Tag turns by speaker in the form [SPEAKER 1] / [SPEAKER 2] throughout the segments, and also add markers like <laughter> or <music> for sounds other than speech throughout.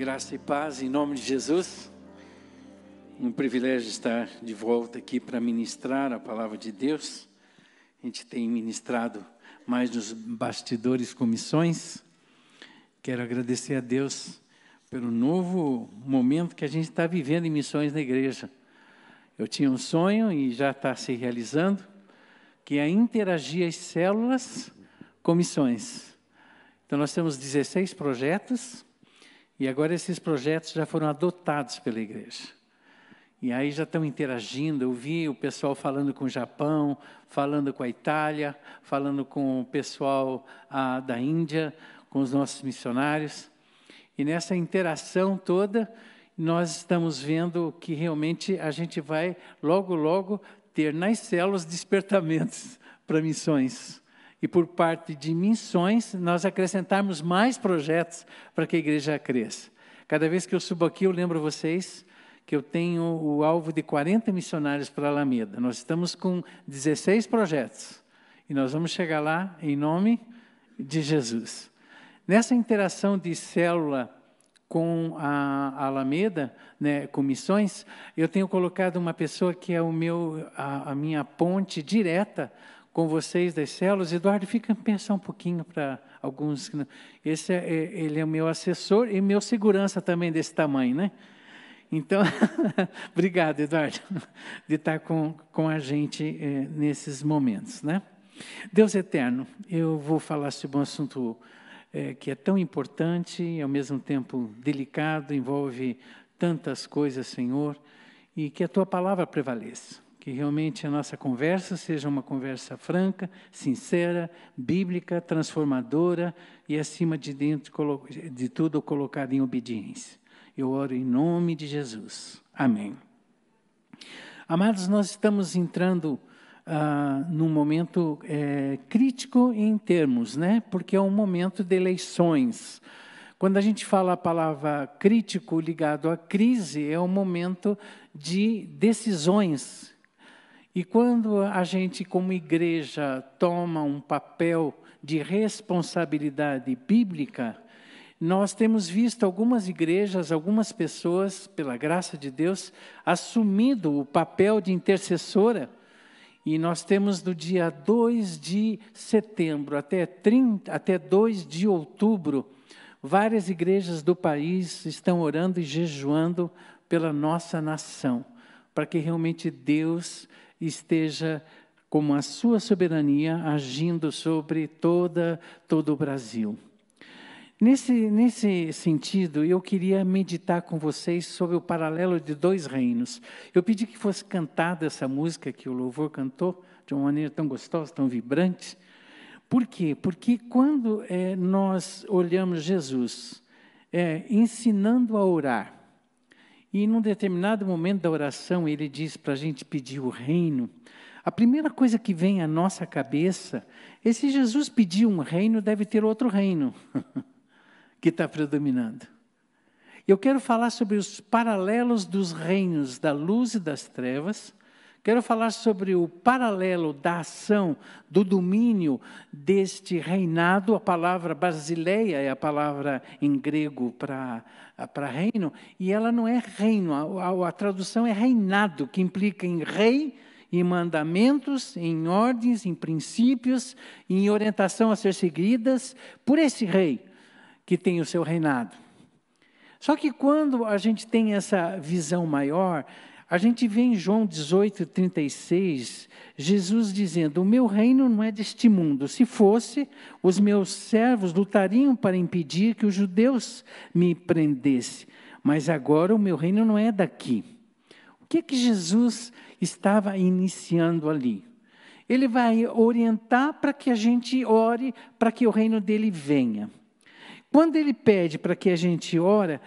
[SPEAKER 1] Graça e paz em nome de Jesus. Um privilégio estar de volta aqui para ministrar a palavra de Deus. A gente tem ministrado mais nos bastidores com missões. Quero agradecer a Deus pelo novo momento que a gente está vivendo em missões na igreja. Eu tinha um sonho e já está se realizando, que é interagir as células com missões. Então nós temos 16 projetos e agora esses projetos já foram adotados pela igreja. E aí já estão interagindo. Eu vi o pessoal falando com o Japão, falando com a Itália, falando com o pessoal ah, da Índia, com os nossos missionários. E nessa interação toda, nós estamos vendo que realmente a gente vai logo, logo ter nas células despertamentos <laughs> para missões e por parte de missões, nós acrescentarmos mais projetos para que a igreja cresça. Cada vez que eu subo aqui, eu lembro vocês que eu tenho o alvo de 40 missionários para Alameda. Nós estamos com 16 projetos e nós vamos chegar lá em nome de Jesus. Nessa interação de célula com a Alameda, né, com missões, eu tenho colocado uma pessoa que é o meu, a, a minha ponte direta com vocês das células. Eduardo, fica pensar um pouquinho para alguns. Esse é, é, ele é o meu assessor e meu segurança também desse tamanho, né? Então, <laughs> obrigado, Eduardo, <laughs> de estar com, com a gente é, nesses momentos, né? Deus eterno, eu vou falar sobre um assunto é, que é tão importante e ao mesmo tempo delicado, envolve tantas coisas, Senhor, e que a tua palavra prevaleça que realmente a nossa conversa seja uma conversa franca, sincera, bíblica, transformadora e, acima de, dentro, de tudo, colocada em obediência. Eu oro em nome de Jesus. Amém. Amados, nós estamos entrando ah, num momento é, crítico em termos, né? Porque é um momento de eleições. Quando a gente fala a palavra crítico ligado à crise, é um momento de decisões e quando a gente, como igreja, toma um papel de responsabilidade bíblica, nós temos visto algumas igrejas, algumas pessoas, pela graça de Deus, assumindo o papel de intercessora. E nós temos do dia 2 de setembro até, 30, até 2 de outubro, várias igrejas do país estão orando e jejuando pela nossa nação, para que realmente Deus esteja como a sua soberania agindo sobre toda todo o Brasil. Nesse, nesse sentido, eu queria meditar com vocês sobre o paralelo de dois reinos. Eu pedi que fosse cantada essa música que o louvor cantou, de uma maneira tão gostosa, tão vibrante. Por quê? Porque quando é, nós olhamos Jesus é, ensinando a orar, e num determinado momento da oração, ele diz para a gente pedir o reino. A primeira coisa que vem à nossa cabeça é se Jesus pedir um reino, deve ter outro reino <laughs> que está predominando. Eu quero falar sobre os paralelos dos reinos da luz e das trevas Quero falar sobre o paralelo da ação, do domínio deste reinado. A palavra basileia é a palavra em grego para reino, e ela não é reino, a, a tradução é reinado, que implica em rei, em mandamentos, em ordens, em princípios, em orientação a ser seguidas por esse rei que tem o seu reinado. Só que quando a gente tem essa visão maior, a gente vê em João 18, 36, Jesus dizendo: O meu reino não é deste mundo. Se fosse, os meus servos lutariam para impedir que os judeus me prendessem. Mas agora o meu reino não é daqui. O que é que Jesus estava iniciando ali? Ele vai orientar para que a gente ore para que o reino dele venha. Quando ele pede para que a gente ore,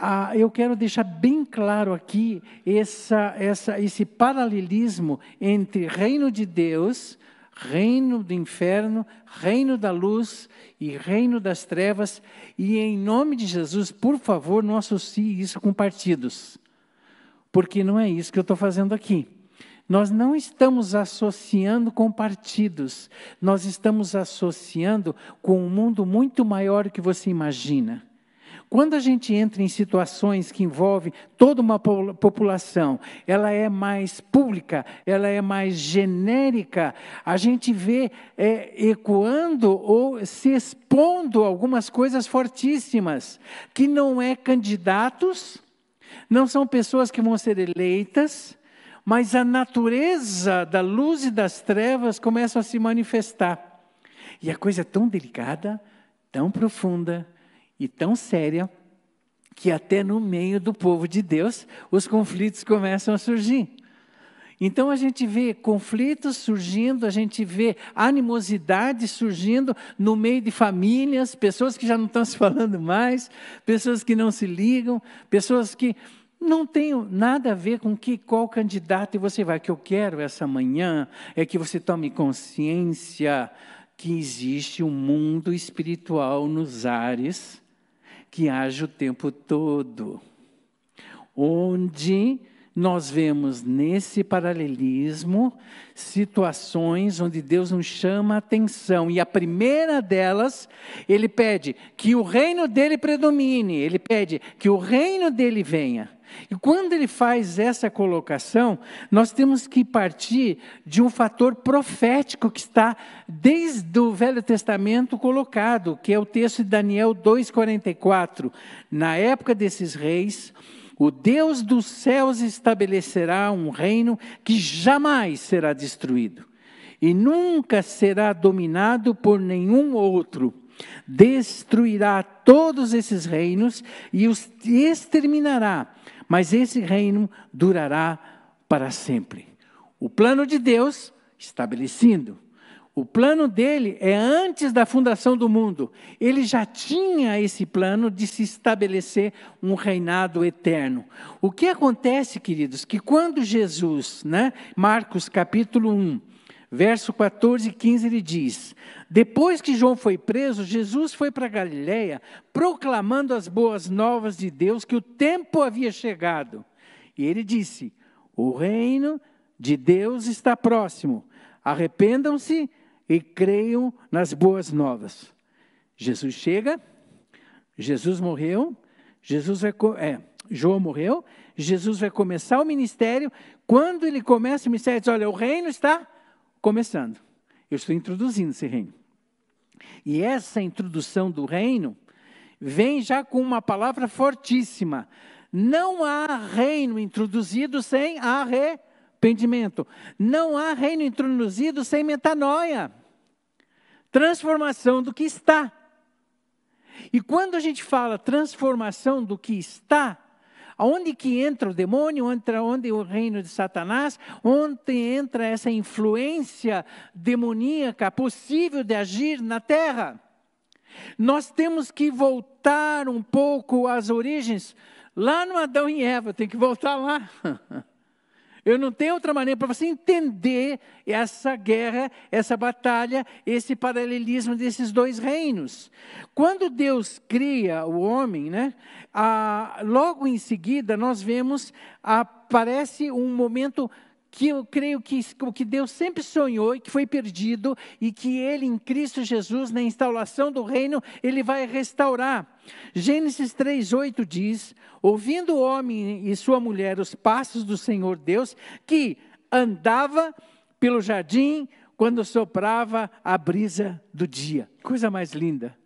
[SPEAKER 1] ah, eu quero deixar bem claro aqui essa, essa, esse paralelismo entre reino de Deus, reino do inferno, reino da luz e reino das trevas. E em nome de Jesus, por favor, não associe isso com partidos, porque não é isso que eu estou fazendo aqui. Nós não estamos associando com partidos, nós estamos associando com um mundo muito maior que você imagina Quando a gente entra em situações que envolvem toda uma população, ela é mais pública, ela é mais genérica, a gente vê é, ecoando ou se expondo algumas coisas fortíssimas, que não é candidatos, não são pessoas que vão ser eleitas, mas a natureza da luz e das trevas começa a se manifestar. E a coisa é tão delicada, tão profunda, e tão séria que até no meio do povo de Deus os conflitos começam a surgir. Então a gente vê conflitos surgindo, a gente vê animosidade surgindo no meio de famílias, pessoas que já não estão se falando mais, pessoas que não se ligam, pessoas que não têm nada a ver com que qual candidato você vai. O que eu quero essa manhã é que você tome consciência que existe um mundo espiritual nos ares que age o tempo todo, onde nós vemos nesse paralelismo situações onde Deus nos chama a atenção, e a primeira delas, ele pede que o reino dele predomine, ele pede que o reino dele venha. E quando ele faz essa colocação, nós temos que partir de um fator profético que está desde o Velho Testamento colocado, que é o texto de Daniel 2,44. Na época desses reis, o Deus dos céus estabelecerá um reino que jamais será destruído e nunca será dominado por nenhum outro. Destruirá todos esses reinos e os exterminará mas esse reino durará para sempre. O plano de Deus estabelecido. O plano dele é antes da fundação do mundo. Ele já tinha esse plano de se estabelecer um reinado eterno. O que acontece, queridos, que quando Jesus, né, Marcos capítulo 1, verso 14 e 15, ele diz: Depois que João foi preso, Jesus foi para Galiléia, proclamando as boas novas de Deus, que o tempo havia chegado. E ele disse: O reino de Deus está próximo. Arrependam-se e creiam nas boas novas. Jesus chega, Jesus morreu, Jesus vai, é, João morreu, Jesus vai começar o ministério. Quando ele começa o ministério, diz: Olha, o reino está começando. Eu estou introduzindo esse reino. E essa introdução do reino vem já com uma palavra fortíssima. Não há reino introduzido sem arrependimento. Não há reino introduzido sem metanoia. Transformação do que está. E quando a gente fala transformação do que está, Aonde que entra o demônio, entra onde o reino de Satanás, onde entra essa influência demoníaca possível de agir na terra. Nós temos que voltar um pouco às origens, lá no Adão e Eva, tem que voltar lá. <laughs> Eu não tenho outra maneira para você entender essa guerra, essa batalha, esse paralelismo desses dois reinos. Quando Deus cria o homem, né, logo em seguida nós vemos, aparece um momento que eu creio que o que Deus sempre sonhou e que foi perdido, e que Ele, em Cristo Jesus, na instauração do reino, Ele vai restaurar. Gênesis 3,8 diz: Ouvindo o homem e sua mulher os passos do Senhor Deus, que andava pelo jardim quando soprava a brisa do dia. Coisa mais linda.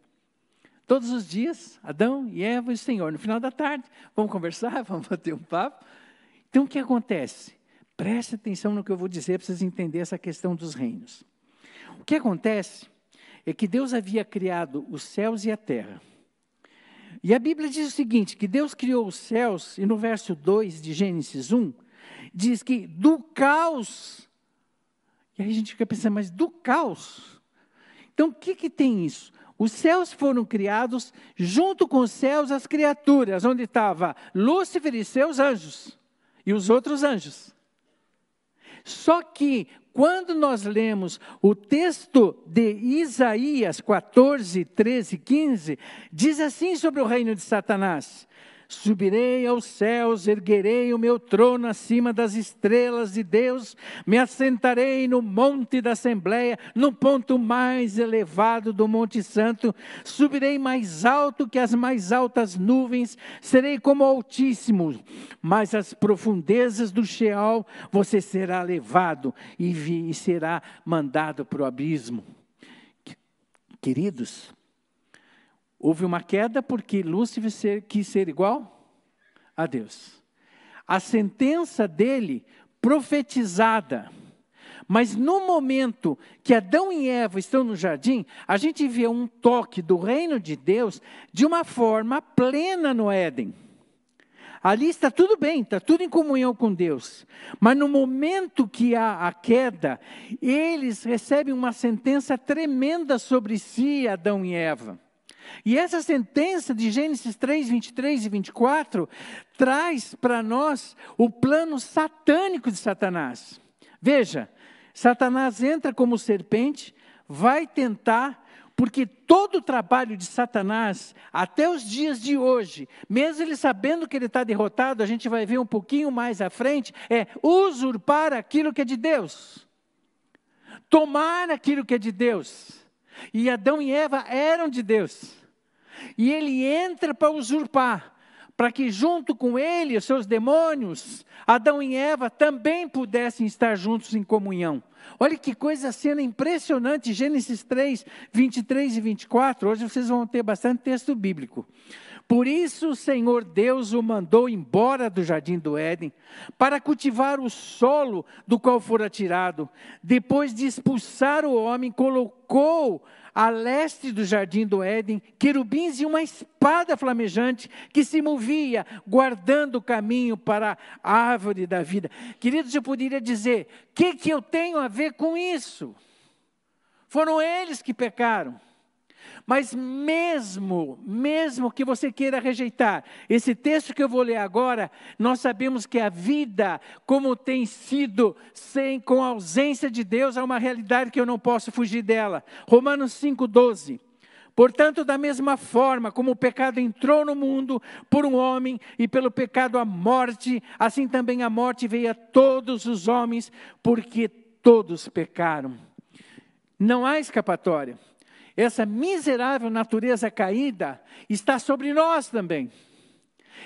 [SPEAKER 1] Todos os dias, Adão e Eva e o Senhor. No final da tarde, vamos conversar, <laughs> vamos bater um papo. Então, o que acontece? Preste atenção no que eu vou dizer para vocês entenderem essa questão dos reinos. O que acontece é que Deus havia criado os céus e a terra. E a Bíblia diz o seguinte: que Deus criou os céus, e no verso 2 de Gênesis 1, diz que do caos. E aí a gente fica pensando, mas do caos? Então o que, que tem isso? Os céus foram criados, junto com os céus, as criaturas, onde estava Lúcifer e seus anjos, e os outros anjos. Só que, quando nós lemos o texto de Isaías 14, 13, 15, diz assim sobre o reino de Satanás: Subirei aos céus, erguerei o meu trono acima das estrelas de Deus, me assentarei no monte da Assembleia, no ponto mais elevado do Monte Santo, subirei mais alto que as mais altas nuvens, serei como Altíssimo, mas as profundezas do Sheol você será levado e, vi, e será mandado para o abismo. Queridos, Houve uma queda porque Lúcifer quis ser igual a Deus. A sentença dele, profetizada, mas no momento que Adão e Eva estão no jardim, a gente vê um toque do reino de Deus de uma forma plena no Éden. Ali está tudo bem, está tudo em comunhão com Deus. Mas no momento que há a queda, eles recebem uma sentença tremenda sobre si, Adão e Eva. E essa sentença de Gênesis 3, 23 e 24 traz para nós o plano satânico de Satanás. Veja, Satanás entra como serpente, vai tentar, porque todo o trabalho de Satanás, até os dias de hoje, mesmo ele sabendo que ele está derrotado, a gente vai ver um pouquinho mais à frente, é usurpar aquilo que é de Deus, tomar aquilo que é de Deus. E Adão e Eva eram de Deus. E ele entra para usurpar, para que junto com ele, os seus demônios, Adão e Eva também pudessem estar juntos em comunhão. Olha que coisa cena impressionante, Gênesis 3, 23 e 24. Hoje vocês vão ter bastante texto bíblico. Por isso o Senhor Deus o mandou embora do jardim do Éden, para cultivar o solo do qual fora tirado. Depois de expulsar o homem, colocou a leste do jardim do Éden, querubins e uma espada flamejante que se movia, guardando o caminho para a árvore da vida. Queridos, eu poderia dizer: o que, que eu tenho a ver com isso? Foram eles que pecaram. Mas mesmo, mesmo que você queira rejeitar esse texto que eu vou ler agora, nós sabemos que a vida, como tem sido sem com a ausência de Deus, é uma realidade que eu não posso fugir dela. Romanos 5:12. Portanto, da mesma forma como o pecado entrou no mundo por um homem e pelo pecado a morte, assim também a morte veio a todos os homens, porque todos pecaram. Não há escapatória. Essa miserável natureza caída está sobre nós também.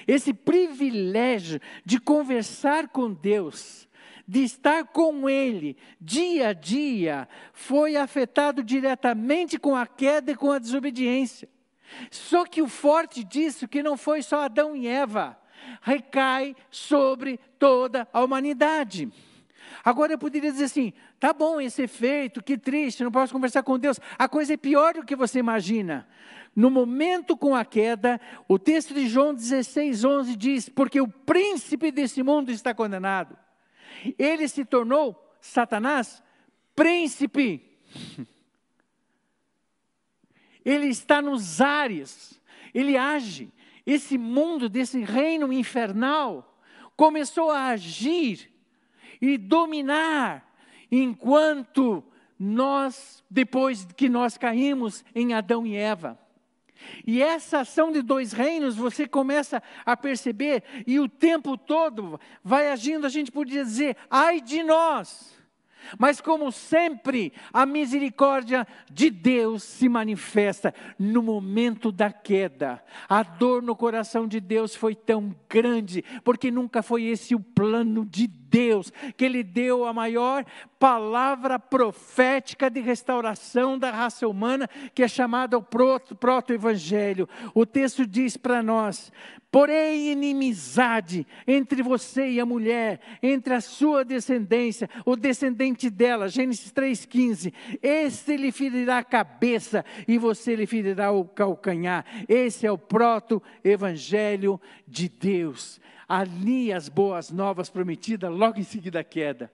[SPEAKER 1] Esse privilégio de conversar com Deus, de estar com Ele dia a dia, foi afetado diretamente com a queda e com a desobediência. Só que o forte disso que não foi só Adão e Eva, recai sobre toda a humanidade. Agora eu poderia dizer assim: tá bom esse efeito, que triste, não posso conversar com Deus. A coisa é pior do que você imagina. No momento com a queda, o texto de João 16, 11 diz: Porque o príncipe desse mundo está condenado. Ele se tornou, Satanás, príncipe. <laughs> Ele está nos ares, ele age. Esse mundo, desse reino infernal, começou a agir e dominar, enquanto nós, depois que nós caímos em Adão e Eva. E essa ação de dois reinos você começa a perceber, e o tempo todo vai agindo, a gente podia dizer, ai de nós. Mas, como sempre, a misericórdia de Deus se manifesta no momento da queda. A dor no coração de Deus foi tão grande, porque nunca foi esse o plano de Deus, que Ele deu a maior palavra profética de restauração da raça humana, que é chamada o proto-evangelho. O texto diz para nós: Porém, inimizade entre você e a mulher, entre a sua descendência, o descendente dela, Gênesis 3,15. Este lhe ferirá a cabeça e você lhe ferirá o calcanhar. Esse é o proto-evangelho de Deus. Ali as boas novas prometidas, logo em seguida a queda.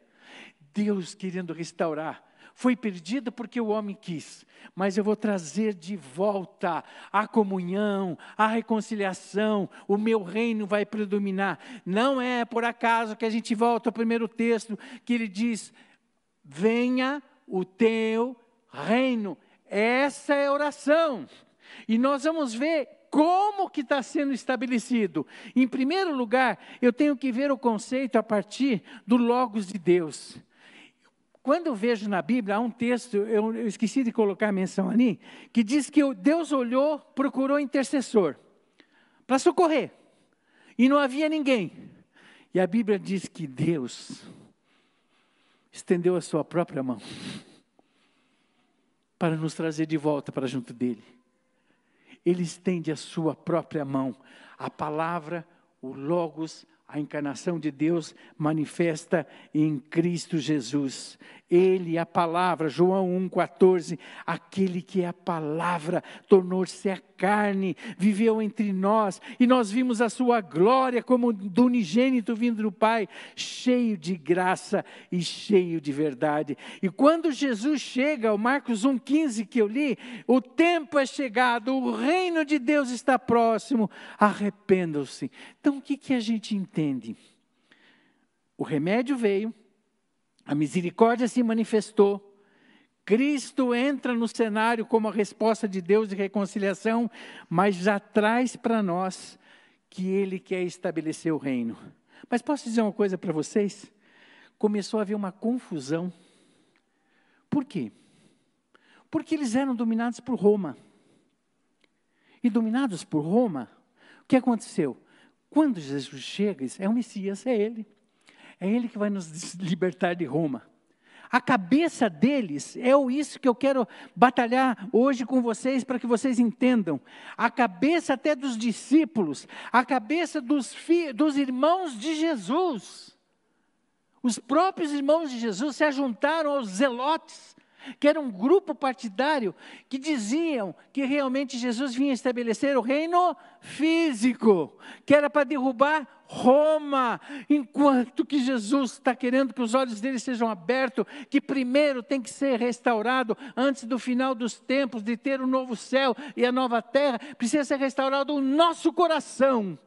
[SPEAKER 1] Deus querendo restaurar foi perdida porque o homem quis, mas eu vou trazer de volta a comunhão, a reconciliação, o meu reino vai predominar. Não é por acaso que a gente volta ao primeiro texto que ele diz: Venha o teu reino. Essa é a oração. E nós vamos ver como que está sendo estabelecido? Em primeiro lugar, eu tenho que ver o conceito a partir do Logos de Deus. Quando eu vejo na Bíblia, há um texto, eu, eu esqueci de colocar a menção ali, que diz que Deus olhou, procurou intercessor para socorrer. E não havia ninguém. E a Bíblia diz que Deus estendeu a sua própria mão para nos trazer de volta para junto dele. Ele estende a sua própria mão. A palavra, o Logos, a encarnação de Deus manifesta em Cristo Jesus. Ele, a palavra, João 1,14, aquele que é a palavra, tornou-se a carne, viveu entre nós, e nós vimos a sua glória como do unigênito vindo do Pai, cheio de graça e cheio de verdade. E quando Jesus chega, o Marcos 1,15 que eu li, o tempo é chegado, o reino de Deus está próximo, arrependam-se. Então o que, que a gente entende? O remédio veio, a misericórdia se manifestou, Cristo entra no cenário como a resposta de Deus de reconciliação, mas já traz para nós que Ele quer estabelecer o reino. Mas posso dizer uma coisa para vocês? Começou a haver uma confusão. Por quê? Porque eles eram dominados por Roma. E dominados por Roma, o que aconteceu? Quando Jesus chega, é o Messias, é Ele. É Ele que vai nos libertar de Roma. A cabeça deles é isso que eu quero batalhar hoje com vocês para que vocês entendam. A cabeça até dos discípulos, a cabeça dos, dos irmãos de Jesus. Os próprios irmãos de Jesus se ajuntaram aos zelotes que era um grupo partidário que diziam que realmente Jesus vinha estabelecer o reino físico, que era para derrubar Roma, enquanto que Jesus está querendo que os olhos deles sejam abertos, que primeiro tem que ser restaurado antes do final dos tempos, de ter o novo céu e a nova terra, precisa ser restaurado o nosso coração,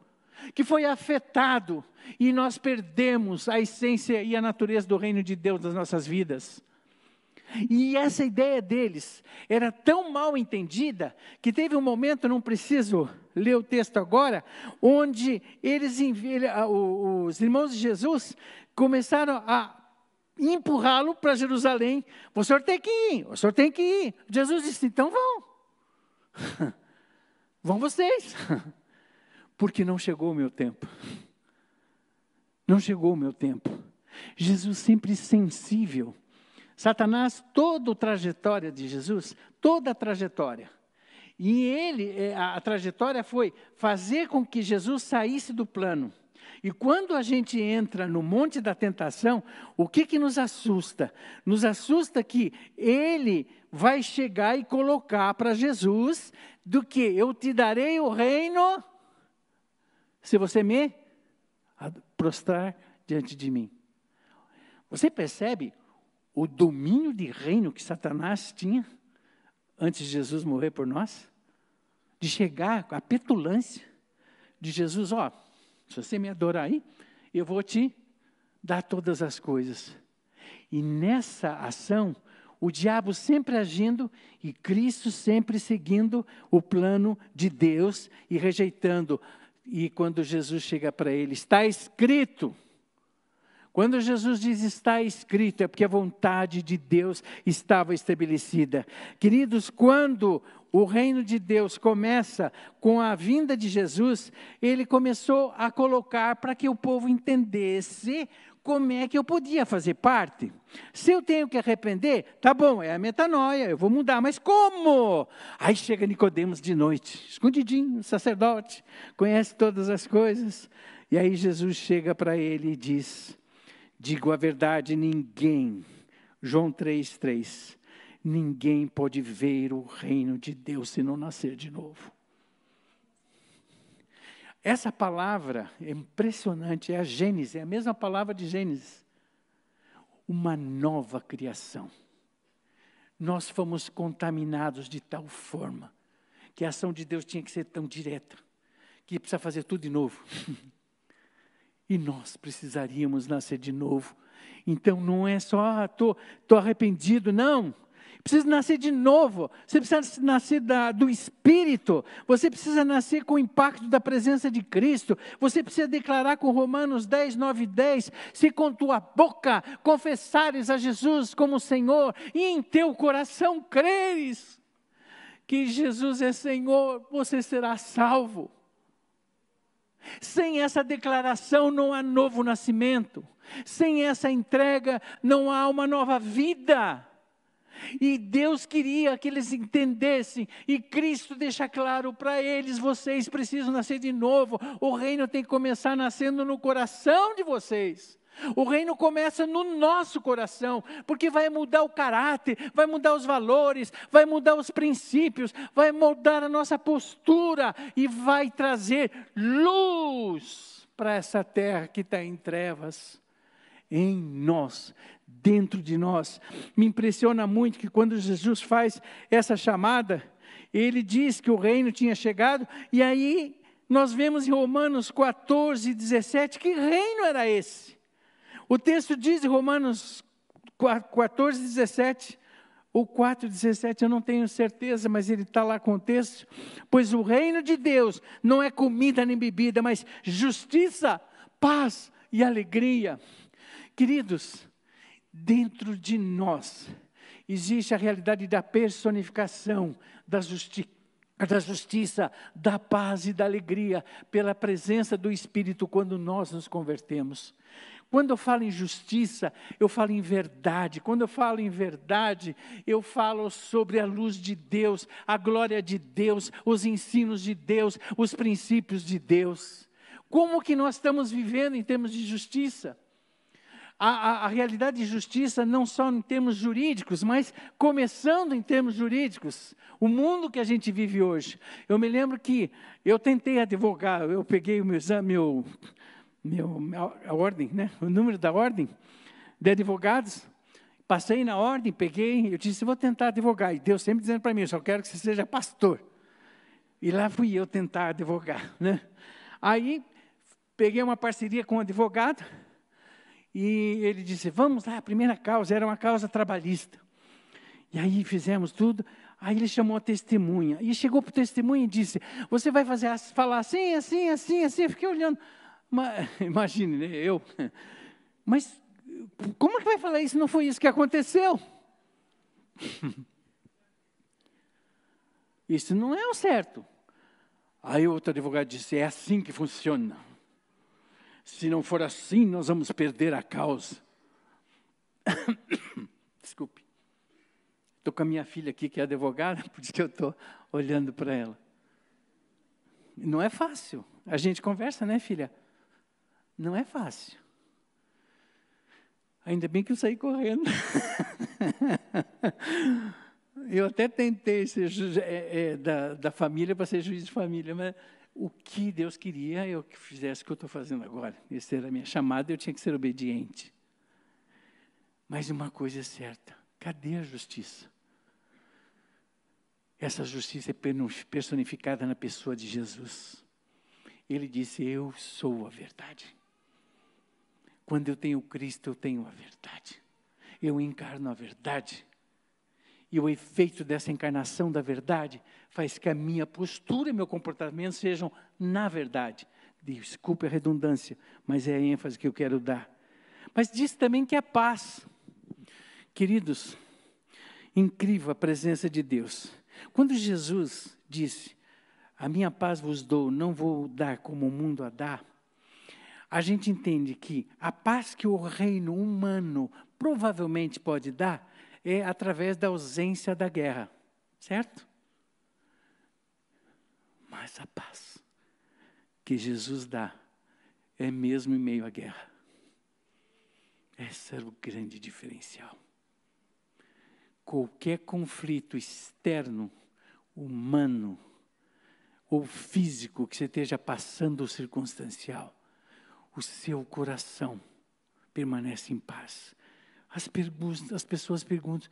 [SPEAKER 1] que foi afetado, e nós perdemos a essência e a natureza do reino de Deus nas nossas vidas. E essa ideia deles era tão mal entendida que teve um momento, não preciso ler o texto agora, onde eles, os irmãos de Jesus, começaram a empurrá-lo para Jerusalém. O senhor tem que ir, o senhor tem que ir. Jesus disse: então vão. <laughs> vão vocês. <laughs> Porque não chegou o meu tempo. Não chegou o meu tempo. Jesus sempre sensível Satanás, toda a trajetória de Jesus, toda a trajetória. E ele, é, a trajetória foi fazer com que Jesus saísse do plano. E quando a gente entra no monte da tentação, o que, que nos assusta? Nos assusta que ele vai chegar e colocar para Jesus do que eu te darei o reino se você me prostrar diante de mim. Você percebe o domínio de reino que Satanás tinha antes de Jesus morrer por nós? De chegar com a petulância de Jesus, ó, se você me adorar aí, eu vou te dar todas as coisas. E nessa ação, o diabo sempre agindo e Cristo sempre seguindo o plano de Deus e rejeitando. E quando Jesus chega para ele, está escrito. Quando Jesus diz está escrito, é porque a vontade de Deus estava estabelecida. Queridos, quando o reino de Deus começa com a vinda de Jesus, ele começou a colocar para que o povo entendesse como é que eu podia fazer parte. Se eu tenho que arrepender, tá bom, é a metanoia, eu vou mudar, mas como? Aí chega Nicodemos de noite, escondidinho, sacerdote, conhece todas as coisas. E aí Jesus chega para ele e diz: Digo a verdade, ninguém, João 3,3, ninguém pode ver o reino de Deus se não nascer de novo. Essa palavra é impressionante, é a Gênesis, é a mesma palavra de Gênesis. Uma nova criação. Nós fomos contaminados de tal forma que a ação de Deus tinha que ser tão direta, que precisa fazer tudo de novo. <laughs> E nós precisaríamos nascer de novo. Então não é só, ah, tô, tô arrependido, não. precisa nascer de novo, você precisa nascer da, do Espírito, você precisa nascer com o impacto da presença de Cristo, você precisa declarar com Romanos 10, 9 e 10: se com tua boca confessares a Jesus como Senhor e em teu coração creres que Jesus é Senhor, você será salvo. Sem essa declaração não há novo nascimento, sem essa entrega não há uma nova vida. E Deus queria que eles entendessem, e Cristo deixa claro para eles: vocês precisam nascer de novo. O reino tem que começar nascendo no coração de vocês. O reino começa no nosso coração, porque vai mudar o caráter, vai mudar os valores, vai mudar os princípios, vai mudar a nossa postura e vai trazer luz para essa terra que está em trevas em nós, dentro de nós. Me impressiona muito que quando Jesus faz essa chamada, ele diz que o reino tinha chegado, e aí nós vemos em Romanos 14, 17, que reino era esse? O texto diz em Romanos 14, 17, ou 4, 17, eu não tenho certeza, mas ele está lá com o texto. Pois o reino de Deus não é comida nem bebida, mas justiça, paz e alegria Queridos, dentro de nós existe a realidade da personificação da, justi da justiça, da paz e da alegria pela presença do Espírito quando nós nos convertemos. Quando eu falo em justiça, eu falo em verdade. Quando eu falo em verdade, eu falo sobre a luz de Deus, a glória de Deus, os ensinos de Deus, os princípios de Deus. Como que nós estamos vivendo em termos de justiça? a, a, a, realidade de justiça não só em termos jurídicos, mas começando em termos jurídicos. O mundo que a gente vive hoje. Eu me lembro que eu tentei advogar, eu peguei o meu exame, meu, meu, a ordem, né? o número da ordem de advogados, passei na ordem, peguei, eu disse, vou tentar advogar. E Deus sempre dizendo para mim, eu só quero que você seja pastor. E lá fui eu tentar advogar. Né? Aí, peguei uma parceria com um advogado, e ele disse: Vamos lá, a primeira causa era uma causa trabalhista. E aí fizemos tudo. Aí ele chamou a testemunha. E chegou para o testemunha e disse: Você vai fazer, falar assim, assim, assim, assim. Eu fiquei olhando. <laughs> Imagine, né? Eu. Mas como é que vai falar isso? Não foi isso que aconteceu. <laughs> Isso não é o certo. Aí outro advogado disse: É assim que funciona. Se não for assim, nós vamos perder a causa. <coughs> Desculpe. Estou com a minha filha aqui, que é advogada, <laughs> por isso que eu estou olhando para ela. Não é fácil. A gente conversa, né, filha? Não é fácil. Ainda bem que eu saí correndo. <laughs> eu até tentei ser é, é, da, da família para ser juiz de família, mas o que Deus queria eu que fizesse o que eu estou fazendo agora. Essa era a minha chamada, eu tinha que ser obediente. Mas uma coisa é certa: cadê a justiça? Essa justiça é personificada na pessoa de Jesus. Ele disse: Eu sou a verdade. Quando eu tenho Cristo, eu tenho a verdade. Eu encarno a verdade. E o efeito dessa encarnação da verdade faz que a minha postura e meu comportamento sejam na verdade. Desculpe a redundância, mas é a ênfase que eu quero dar. Mas diz também que é paz. Queridos, incrível a presença de Deus. Quando Jesus disse: A minha paz vos dou, não vou dar como o mundo a dá. A gente entende que a paz que o reino humano provavelmente pode dar é através da ausência da guerra, certo? Mas a paz que Jesus dá é mesmo em meio à guerra. Esse era o grande diferencial. Qualquer conflito externo, humano ou físico que você esteja passando circunstancial, o seu coração permanece em paz. As, as pessoas perguntam: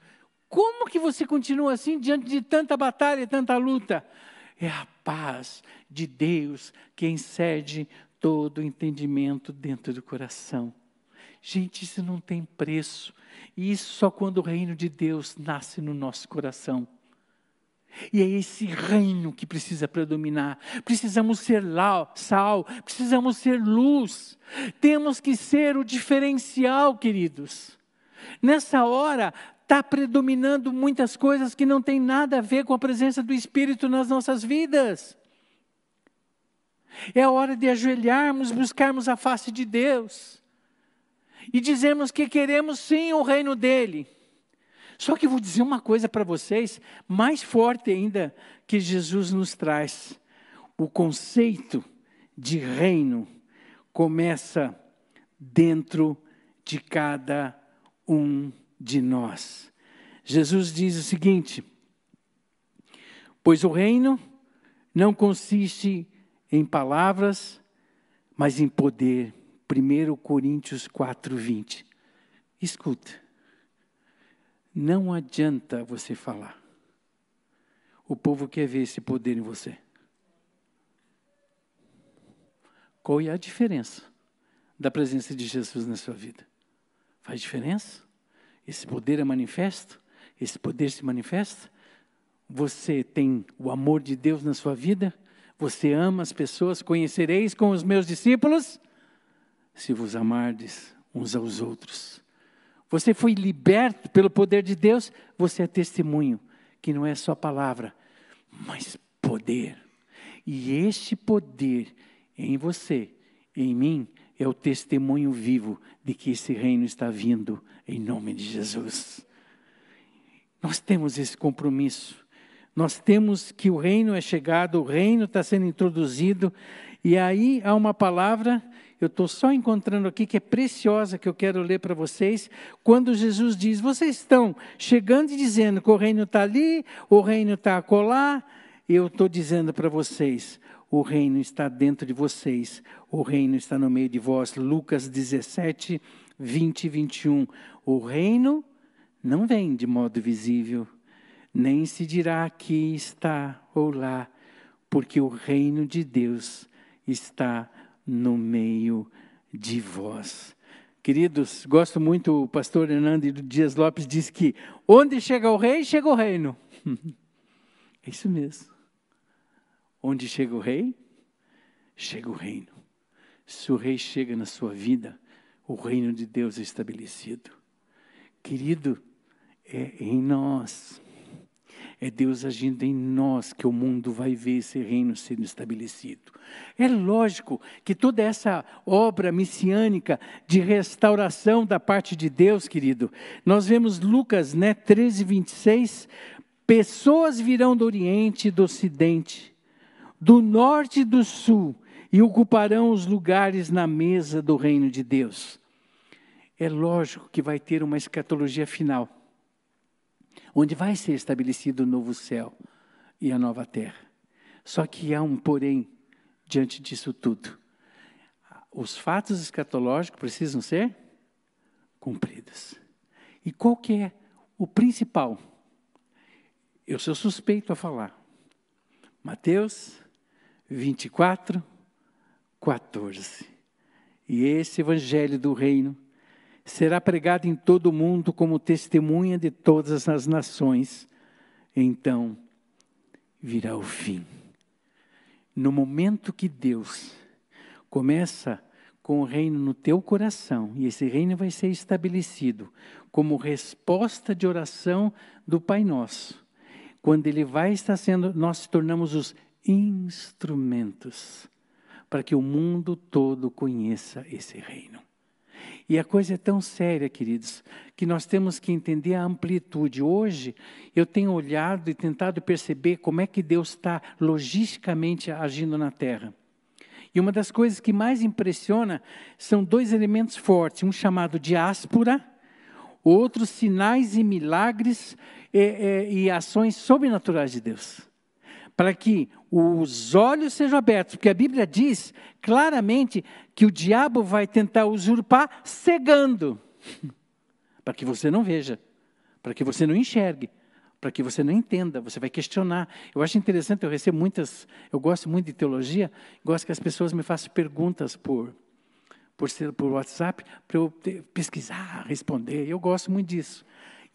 [SPEAKER 1] como que você continua assim diante de tanta batalha e tanta luta? É a paz de Deus que excede todo o entendimento dentro do coração. Gente, isso não tem preço. E isso só quando o reino de Deus nasce no nosso coração. E é esse reino que precisa predominar. Precisamos ser sal, precisamos ser luz. Temos que ser o diferencial, queridos. Nessa hora, está predominando muitas coisas que não tem nada a ver com a presença do Espírito nas nossas vidas. É a hora de ajoelharmos, buscarmos a face de Deus e dizermos que queremos sim o reino dele. Só que eu vou dizer uma coisa para vocês, mais forte ainda que Jesus nos traz. O conceito de reino começa dentro de cada um de nós. Jesus diz o seguinte: Pois o reino não consiste em palavras, mas em poder. 1 Coríntios 4, 20. Escuta, não adianta você falar. O povo quer ver esse poder em você. Qual é a diferença da presença de Jesus na sua vida? Faz diferença? Esse poder é manifesto? Esse poder se manifesta? Você tem o amor de Deus na sua vida? Você ama as pessoas? Conhecereis com os meus discípulos? Se vos amardes uns aos outros. Você foi liberto pelo poder de Deus, você é testemunho, que não é só palavra, mas poder. E este poder em você, em mim, é o testemunho vivo de que esse reino está vindo em nome de Jesus. Nós temos esse compromisso. Nós temos que o reino é chegado, o reino está sendo introduzido, e aí há uma palavra, eu estou só encontrando aqui, que é preciosa, que eu quero ler para vocês, quando Jesus diz: Vocês estão chegando e dizendo que o reino está ali, o reino está acolá, eu estou dizendo para vocês: o reino está dentro de vocês, o reino está no meio de vós. Lucas 17, 20 e 21. O reino não vem de modo visível, nem se dirá aqui está ou lá, porque o reino de Deus está no meio de vós. Queridos, gosto muito, o pastor Hernando Dias Lopes diz que onde chega o rei, chega o reino. <laughs> É isso mesmo. Onde chega o rei, chega o reino. Se o rei chega na sua vida, o reino de Deus é estabelecido. Querido, é em nós. É Deus agindo em nós que o mundo vai ver esse reino sendo estabelecido. É lógico que toda essa obra messiânica de restauração da parte de Deus, querido, nós vemos Lucas né, 13, 26, pessoas virão do Oriente e do Ocidente, do Norte e do Sul, e ocuparão os lugares na mesa do reino de Deus. É lógico que vai ter uma escatologia final onde vai ser estabelecido o novo céu e a nova terra. Só que há um porém diante disso tudo. Os fatos escatológicos precisam ser cumpridos. E qual que é o principal? Eu sou suspeito a falar. Mateus 24, 14. E esse evangelho do reino será pregado em todo o mundo como testemunha de todas as nações. Então virá o fim. No momento que Deus começa com o reino no teu coração, e esse reino vai ser estabelecido como resposta de oração do Pai Nosso. Quando ele vai estar sendo, nós se tornamos os instrumentos para que o mundo todo conheça esse reino. E a coisa é tão séria, queridos, que nós temos que entender a amplitude. Hoje, eu tenho olhado e tentado perceber como é que Deus está logisticamente agindo na terra. E uma das coisas que mais impressiona são dois elementos fortes: um chamado diáspora, outros sinais e milagres e, e, e ações sobrenaturais de Deus para que os olhos sejam abertos, porque a Bíblia diz claramente que o diabo vai tentar usurpar cegando, <laughs> para que você não veja, para que você não enxergue, para que você não entenda, você vai questionar. Eu acho interessante, eu recebo muitas, eu gosto muito de teologia, gosto que as pessoas me façam perguntas por, por, por WhatsApp para eu pesquisar, responder. Eu gosto muito disso.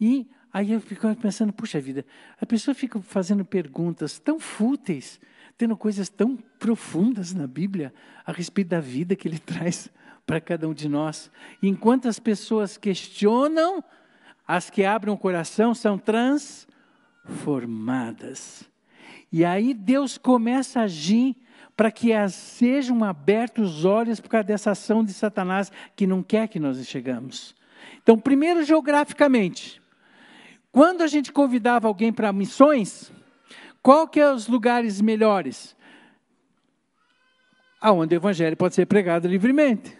[SPEAKER 1] E aí eu fico pensando, puxa vida, a pessoa fica fazendo perguntas tão fúteis, tendo coisas tão profundas na Bíblia a respeito da vida que ele <laughs> traz para cada um de nós. Enquanto as pessoas questionam, as que abrem o coração são transformadas. E aí Deus começa a agir para que sejam abertos os olhos por causa dessa ação de Satanás que não quer que nós chegamos. Então, primeiro geograficamente, quando a gente convidava alguém para missões, qual que é os lugares melhores? Aonde o evangelho pode ser pregado livremente.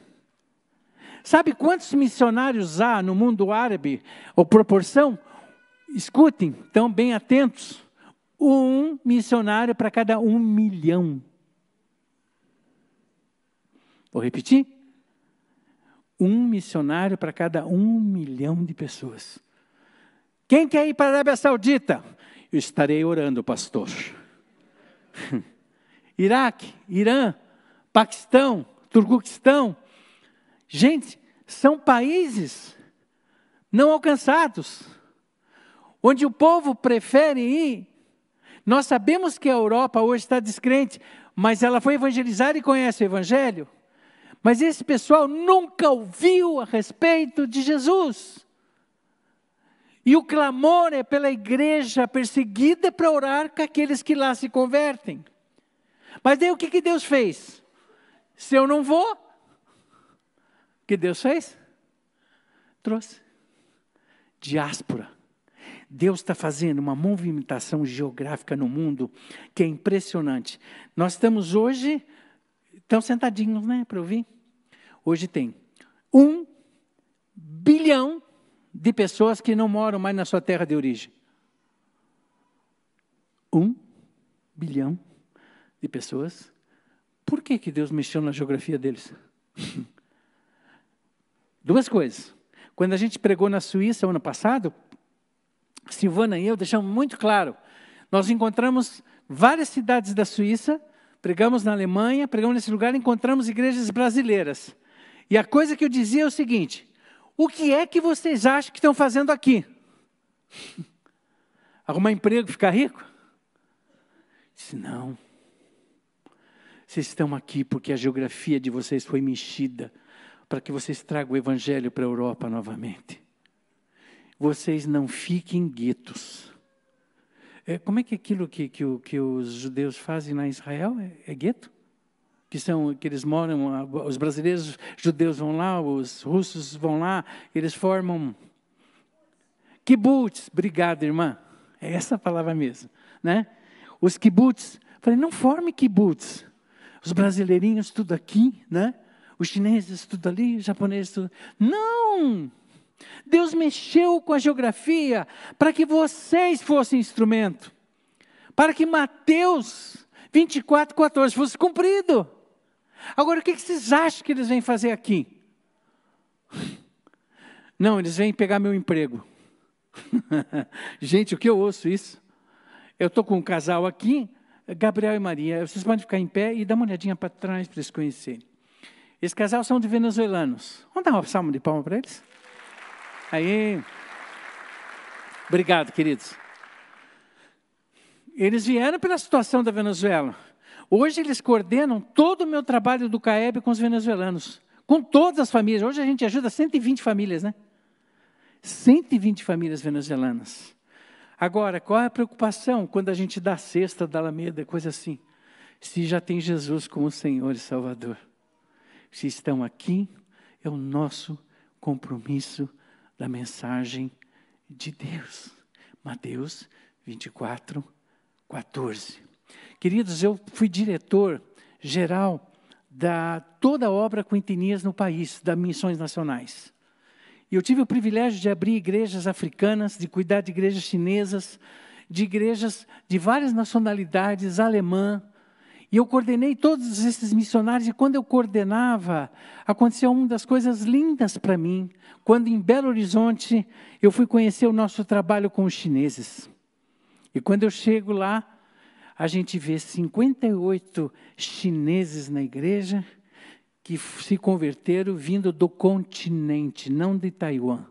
[SPEAKER 1] Sabe quantos missionários há no mundo árabe? Ou proporção? Escutem, estão bem atentos. Um missionário para cada um milhão. Vou repetir? Um missionário para cada um milhão de pessoas. Quem quer ir para a Arábia Saudita? Eu estarei orando, pastor. <laughs> Iraque, Irã, Paquistão, Turcoquistão. Gente, são países não alcançados, onde o povo prefere ir. Nós sabemos que a Europa hoje está descrente, mas ela foi evangelizada e conhece o Evangelho. Mas esse pessoal nunca ouviu a respeito de Jesus. E o clamor é pela igreja perseguida para orar com aqueles que lá se convertem. Mas daí o que, que Deus fez? Se eu não vou, o que Deus fez? Trouxe. Diáspora. Deus está fazendo uma movimentação geográfica no mundo que é impressionante. Nós estamos hoje, estão sentadinhos, né, para ouvir? Hoje tem um bilhão de pessoas que não moram mais na sua terra de origem. Um bilhão de pessoas. Por que, que Deus mexeu na geografia deles? <laughs> Duas coisas. Quando a gente pregou na Suíça ano passado, Silvana e eu deixamos muito claro. Nós encontramos várias cidades da Suíça, pregamos na Alemanha, pregamos nesse lugar, encontramos igrejas brasileiras. E a coisa que eu dizia é o seguinte: o que é que vocês acham que estão fazendo aqui? Arrumar emprego, ficar rico? Disse, não. Vocês estão aqui porque a geografia de vocês foi mexida para que vocês tragam o evangelho para a Europa novamente. Vocês não fiquem guetos. É, como é que aquilo que, que, que, os judeus fazem na Israel é, é gueto? Que são que eles moram, os brasileiros judeus vão lá, os russos vão lá, eles formam kibbutz. Obrigado, irmã. É essa a palavra mesmo, né? Os kibbutz. Falei, não forme kibbutz. Os brasileirinhos tudo aqui, né? Os chineses tudo ali, os japoneses tudo. Não! Deus mexeu com a geografia para que vocês fossem instrumento. Para que Mateus 24, 14 fosse cumprido. Agora, o que vocês acham que eles vêm fazer aqui? Não, eles vêm pegar meu emprego. <laughs> Gente, o que eu ouço isso? Eu estou com um casal aqui, Gabriel e Maria. Vocês podem ficar em pé e dar uma olhadinha para trás para eles conhecerem. Esse casal são de venezuelanos. Vamos dar uma salva de palma para eles? Aí. Obrigado, queridos. Eles vieram pela situação da Venezuela. Hoje eles coordenam todo o meu trabalho do CAEB com os venezuelanos, com todas as famílias. Hoje a gente ajuda 120 famílias, né? 120 famílias venezuelanas. Agora, qual é a preocupação quando a gente dá cesta da Alameda, coisa assim? Se já tem Jesus como Senhor e Salvador. Se estão aqui, é o nosso compromisso da mensagem de Deus. Mateus 24, 14. Queridos, eu fui diretor geral da toda a obra Quintinias no país, das missões nacionais. E eu tive o privilégio de abrir igrejas africanas, de cuidar de igrejas chinesas, de igrejas de várias nacionalidades, alemã. E eu coordenei todos esses missionários, e quando eu coordenava, aconteceu uma das coisas lindas para mim, quando em Belo Horizonte eu fui conhecer o nosso trabalho com os chineses. E quando eu chego lá, a gente vê 58 chineses na igreja que se converteram vindo do continente, não de Taiwan.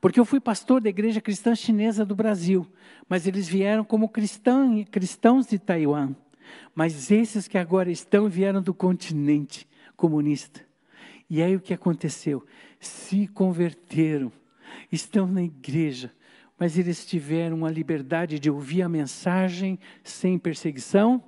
[SPEAKER 1] Porque eu fui pastor da igreja cristã chinesa do Brasil, mas eles vieram como cristão, cristãos de Taiwan. Mas esses que agora estão vieram do continente comunista. E aí o que aconteceu? Se converteram, estão na igreja, mas eles tiveram a liberdade de ouvir a mensagem sem perseguição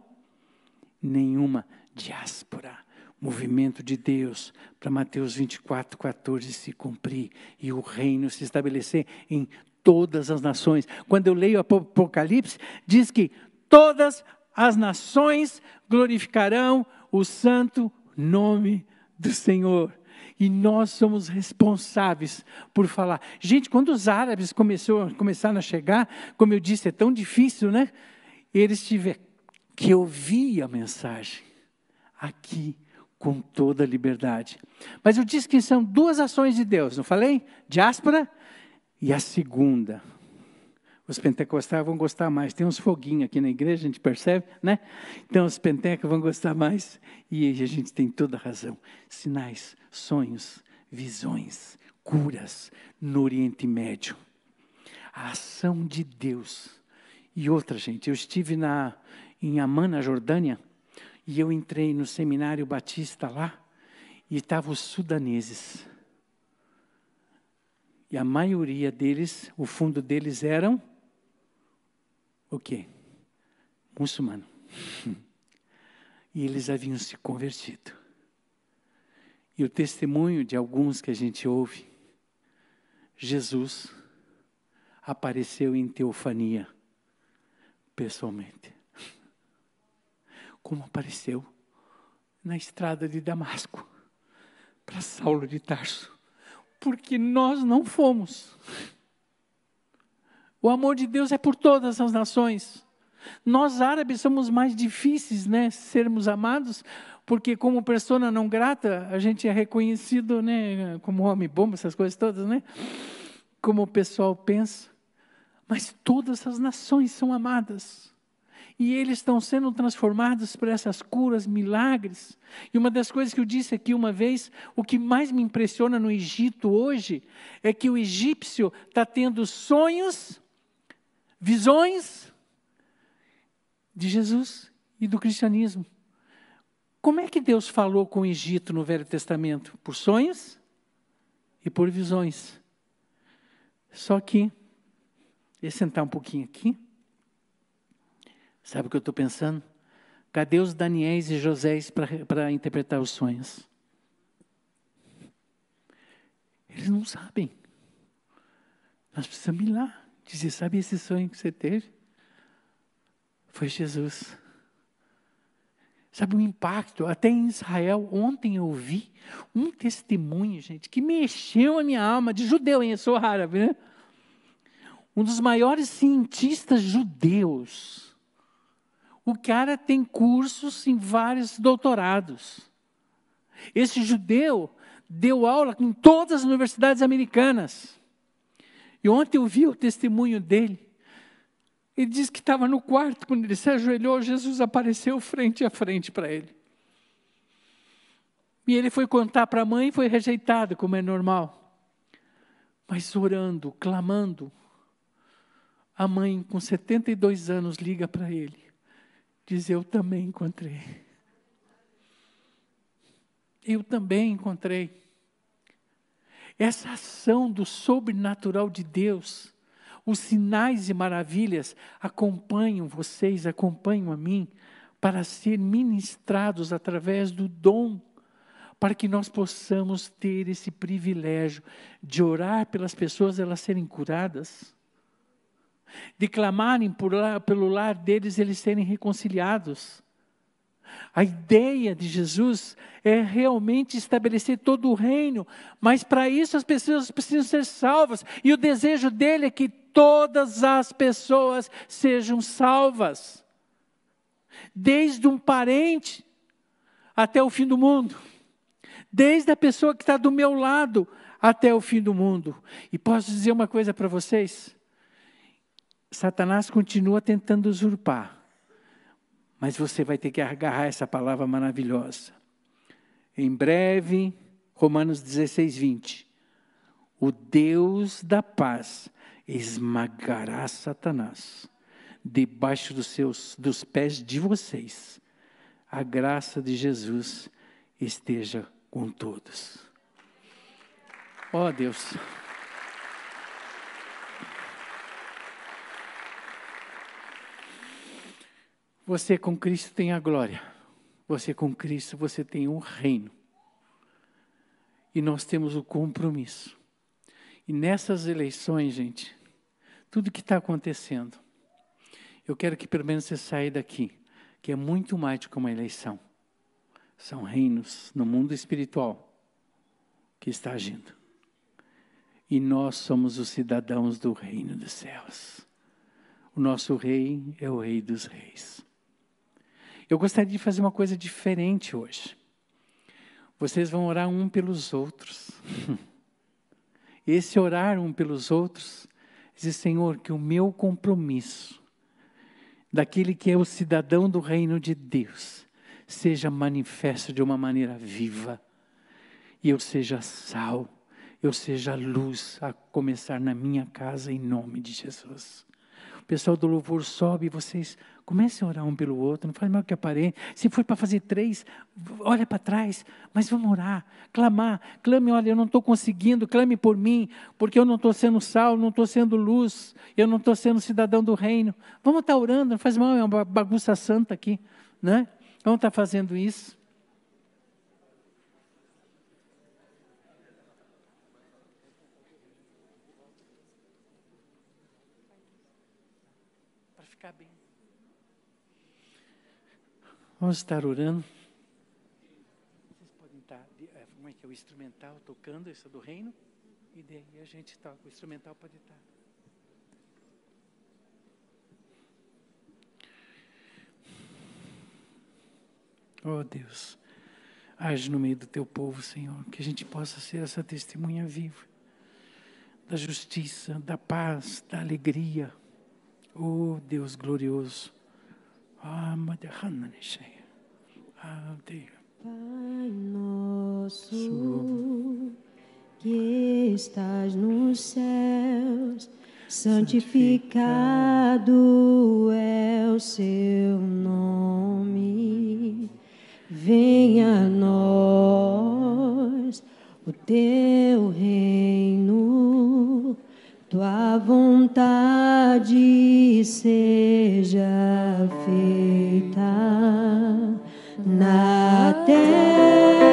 [SPEAKER 1] nenhuma. Diáspora movimento de Deus para Mateus 24, 14 se cumprir e o reino se estabelecer em todas as nações. Quando eu leio Apocalipse, diz que todas as nações glorificarão o santo nome do Senhor. E nós somos responsáveis por falar. Gente, quando os árabes começou, começaram a chegar, como eu disse, é tão difícil, né? Eles tiveram que ouvir a mensagem aqui com toda a liberdade. Mas eu disse que são duas ações de Deus, não falei? Diáspora e a segunda. Os pentecostais vão gostar mais. Tem uns foguinhos aqui na igreja, a gente percebe, né? Então os pentecos vão gostar mais. E a gente tem toda a razão. Sinais, sonhos, visões, curas no Oriente Médio. A ação de Deus. E outra, gente, eu estive na, em Amman, na Jordânia, e eu entrei no seminário batista lá e estavam os sudaneses. E a maioria deles, o fundo deles eram o quê? Muçulmano. <laughs> E eles haviam se convertido. E o testemunho de alguns que a gente ouve, Jesus apareceu em teofania pessoalmente como apareceu na estrada de Damasco para Saulo de Tarso. Porque nós não fomos. O amor de Deus é por todas as nações. Nós árabes somos mais difíceis, né, sermos amados, porque como persona não grata, a gente é reconhecido, né, como homem bomba, essas coisas todas, né? Como o pessoal pensa. Mas todas as nações são amadas e eles estão sendo transformados por essas curas, milagres. E uma das coisas que eu disse aqui uma vez, o que mais me impressiona no Egito hoje, é que o egípcio está tendo sonhos, visões de Jesus e do cristianismo. Como é que Deus falou com o Egito no Velho Testamento? Por sonhos e por visões. Só que, vou sentar um pouquinho aqui. Sabe o que eu estou pensando? Cadê os Daniéis e Josés para interpretar os sonhos? Eles não sabem. Nós precisamos ir lá. Dizer, sabe esse sonho que você teve? Foi Jesus. Sabe o impacto? Até em Israel, ontem eu vi um testemunho, gente, que mexeu a minha alma, de judeu, hein? Eu sou árabe, né? Um dos maiores cientistas judeus o cara tem cursos em vários doutorados. Esse judeu deu aula em todas as universidades americanas. E ontem eu vi o testemunho dele. Ele disse que estava no quarto, quando ele se ajoelhou, Jesus apareceu frente a frente para ele. E ele foi contar para a mãe e foi rejeitado, como é normal. Mas orando, clamando, a mãe, com 72 anos, liga para ele diz: Eu também encontrei. Eu também encontrei. Essa ação do sobrenatural de Deus, os sinais e maravilhas acompanham vocês, acompanham a mim, para ser ministrados através do dom, para que nós possamos ter esse privilégio de orar pelas pessoas elas serem curadas de clamarem por pelo lar deles eles serem reconciliados. A ideia de Jesus é realmente estabelecer todo o reino, mas para isso as pessoas precisam ser salvas, e o desejo dele é que todas as pessoas sejam salvas, desde um parente até o fim do mundo, desde a pessoa que está do meu lado até o fim do mundo. E posso dizer uma coisa para vocês: Satanás continua tentando usurpar, mas você vai ter que agarrar essa palavra maravilhosa. Em breve, Romanos 16, 20. O Deus da paz esmagará Satanás debaixo dos seus dos pés de vocês. A graça de Jesus esteja com todos. Ó oh, Deus. Você com Cristo tem a glória. Você com Cristo, você tem um reino. E nós temos o compromisso. E nessas eleições, gente, tudo que está acontecendo, eu quero que pelo menos você saia daqui, que é muito mais do que uma eleição. São reinos no mundo espiritual que está agindo. E nós somos os cidadãos do reino dos céus. O nosso rei é o rei dos reis. Eu gostaria de fazer uma coisa diferente hoje. Vocês vão orar um pelos outros. <laughs> Esse orar um pelos outros, diz Senhor, que o meu compromisso, daquele que é o cidadão do reino de Deus, seja manifesto de uma maneira viva, e eu seja sal, eu seja luz a começar na minha casa em nome de Jesus. O pessoal do louvor sobe, vocês comecem a orar um pelo outro, não faz mal que aparente. Se for para fazer três, olha para trás, mas vamos orar, clamar, clame, olha, eu não estou conseguindo, clame por mim, porque eu não estou sendo sal, não estou sendo luz, eu não estou sendo cidadão do reino. Vamos estar tá orando, não faz mal, é uma bagunça santa aqui, né? Vamos estar tá fazendo isso. ficar bem. Vamos estar orando. Vocês podem estar, é, como é que é o instrumental tocando, isso é do reino, e daí a gente toca, o instrumental pode estar. Oh Deus, age no meio do teu povo, Senhor, que a gente possa ser essa testemunha viva da justiça, da paz, da alegria Oh Deus glorioso.
[SPEAKER 2] Pai nosso que estás nos céus, santificado é o seu nome. Venha a nós o teu reino vontade seja feita na terra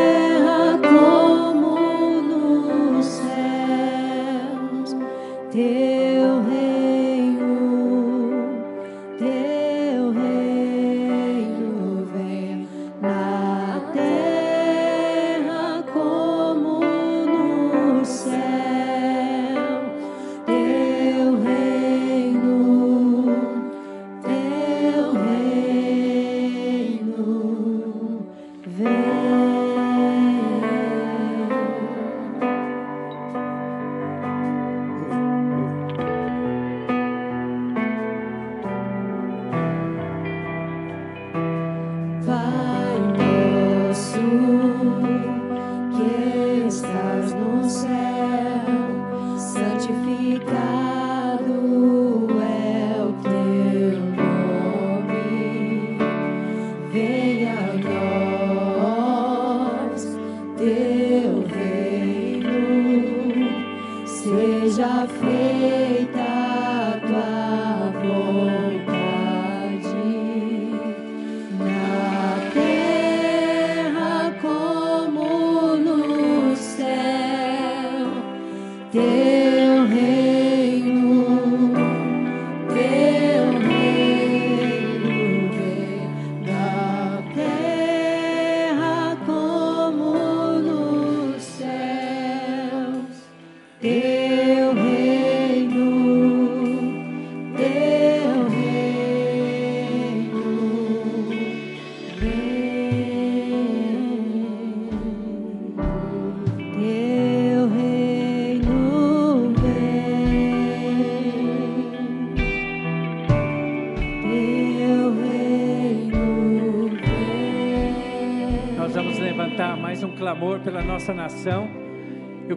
[SPEAKER 1] day.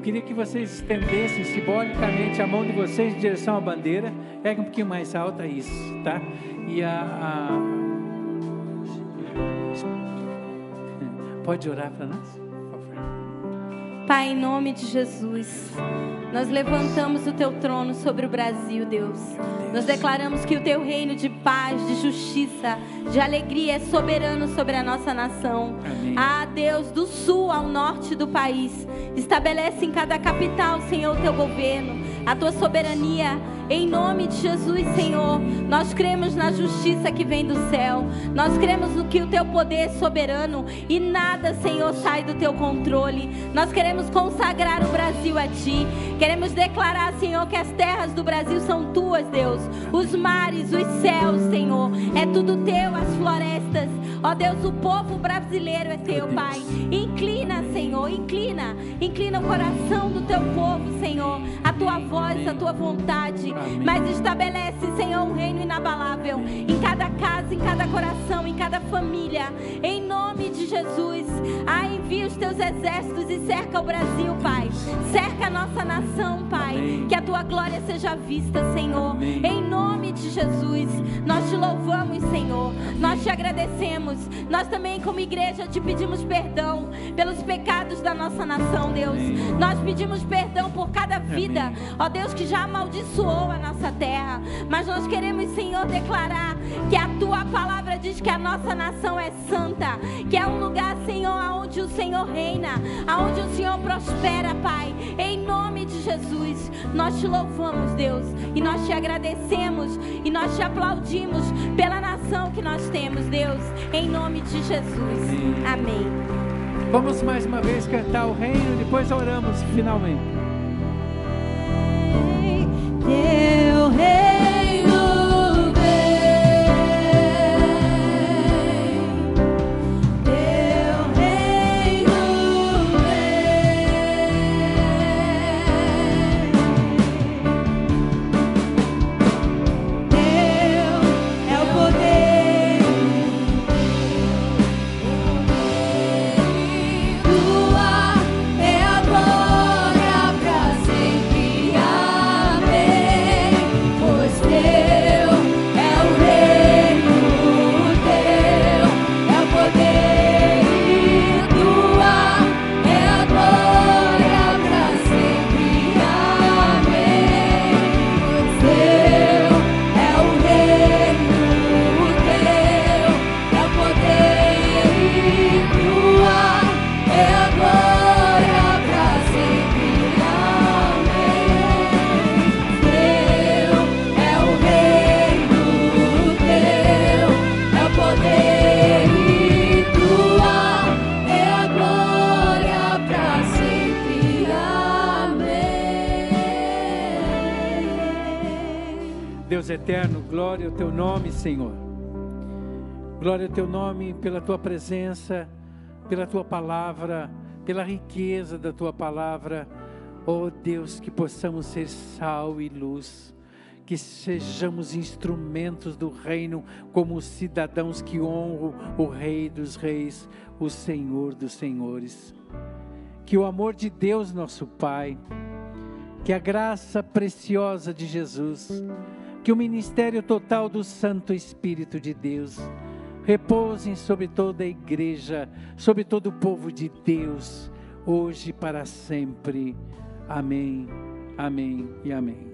[SPEAKER 1] Queria que vocês estendessem simbolicamente a mão de vocês em direção à bandeira. Pega um pouquinho mais alta isso, tá? E a, a... pode orar para nós.
[SPEAKER 3] Pai, em nome de Jesus, nós levantamos o teu trono sobre o Brasil, Deus. Nós declaramos que o teu reino de paz, de justiça, de alegria é soberano sobre a nossa nação.
[SPEAKER 1] Amém.
[SPEAKER 3] Ah, Deus, do sul ao norte do país, estabelece em cada capital, Senhor, o teu governo, a tua soberania. Em nome de Jesus, Senhor, nós cremos na justiça que vem do céu. Nós cremos no que o teu poder é soberano e nada, Senhor, sai do teu controle. Nós queremos consagrar o Brasil a ti. Queremos declarar, Senhor, que as terras do Brasil são tuas, Deus. Os mares, os céus, Senhor, é tudo teu, as florestas. Ó Deus, o povo brasileiro é teu. Pai. Inclina, Senhor, inclina. Inclina o coração do teu povo, Senhor. A tua voz, a tua vontade. Mas estabelece, Senhor, um reino inabalável em cada casa, em cada coração, em cada família. Em nome de Jesus. Ah, envia os teus exércitos e cerca o Brasil, Pai. Cerca a nossa nação, Pai. Que a tua glória seja vista, Senhor. Em nome de Jesus. Nós te louvamos, Senhor. Nós te agradecemos. Nós também, como igreja, te pedimos perdão pelos pecados da nossa nação, Deus. Nós pedimos perdão por cada vida,
[SPEAKER 1] Amém.
[SPEAKER 3] ó Deus, que já amaldiçoou a nossa terra. Mas nós queremos, Senhor, declarar que a tua palavra diz que a nossa nação é santa, que é um lugar, Senhor, aonde o Senhor reina, aonde o Senhor prospera, Pai. Em nome de Jesus, nós te louvamos, Deus, e nós te agradecemos e nós te aplaudimos pela nação que nós temos, Deus. Em nome de Jesus. Amém.
[SPEAKER 1] Vamos mais uma vez cantar o reino, depois oramos finalmente.
[SPEAKER 2] Teu reino
[SPEAKER 1] teu nome pela tua presença, pela tua palavra, pela riqueza da tua palavra. Oh Deus, que possamos ser sal e luz, que sejamos instrumentos do reino, como cidadãos que honram o Rei dos Reis, o Senhor dos Senhores. Que o amor de Deus, nosso Pai, que a graça preciosa de Jesus, que o ministério total do Santo Espírito de Deus repousem sobre toda a igreja, sobre todo o povo de Deus, hoje e para sempre. Amém, amém e amém.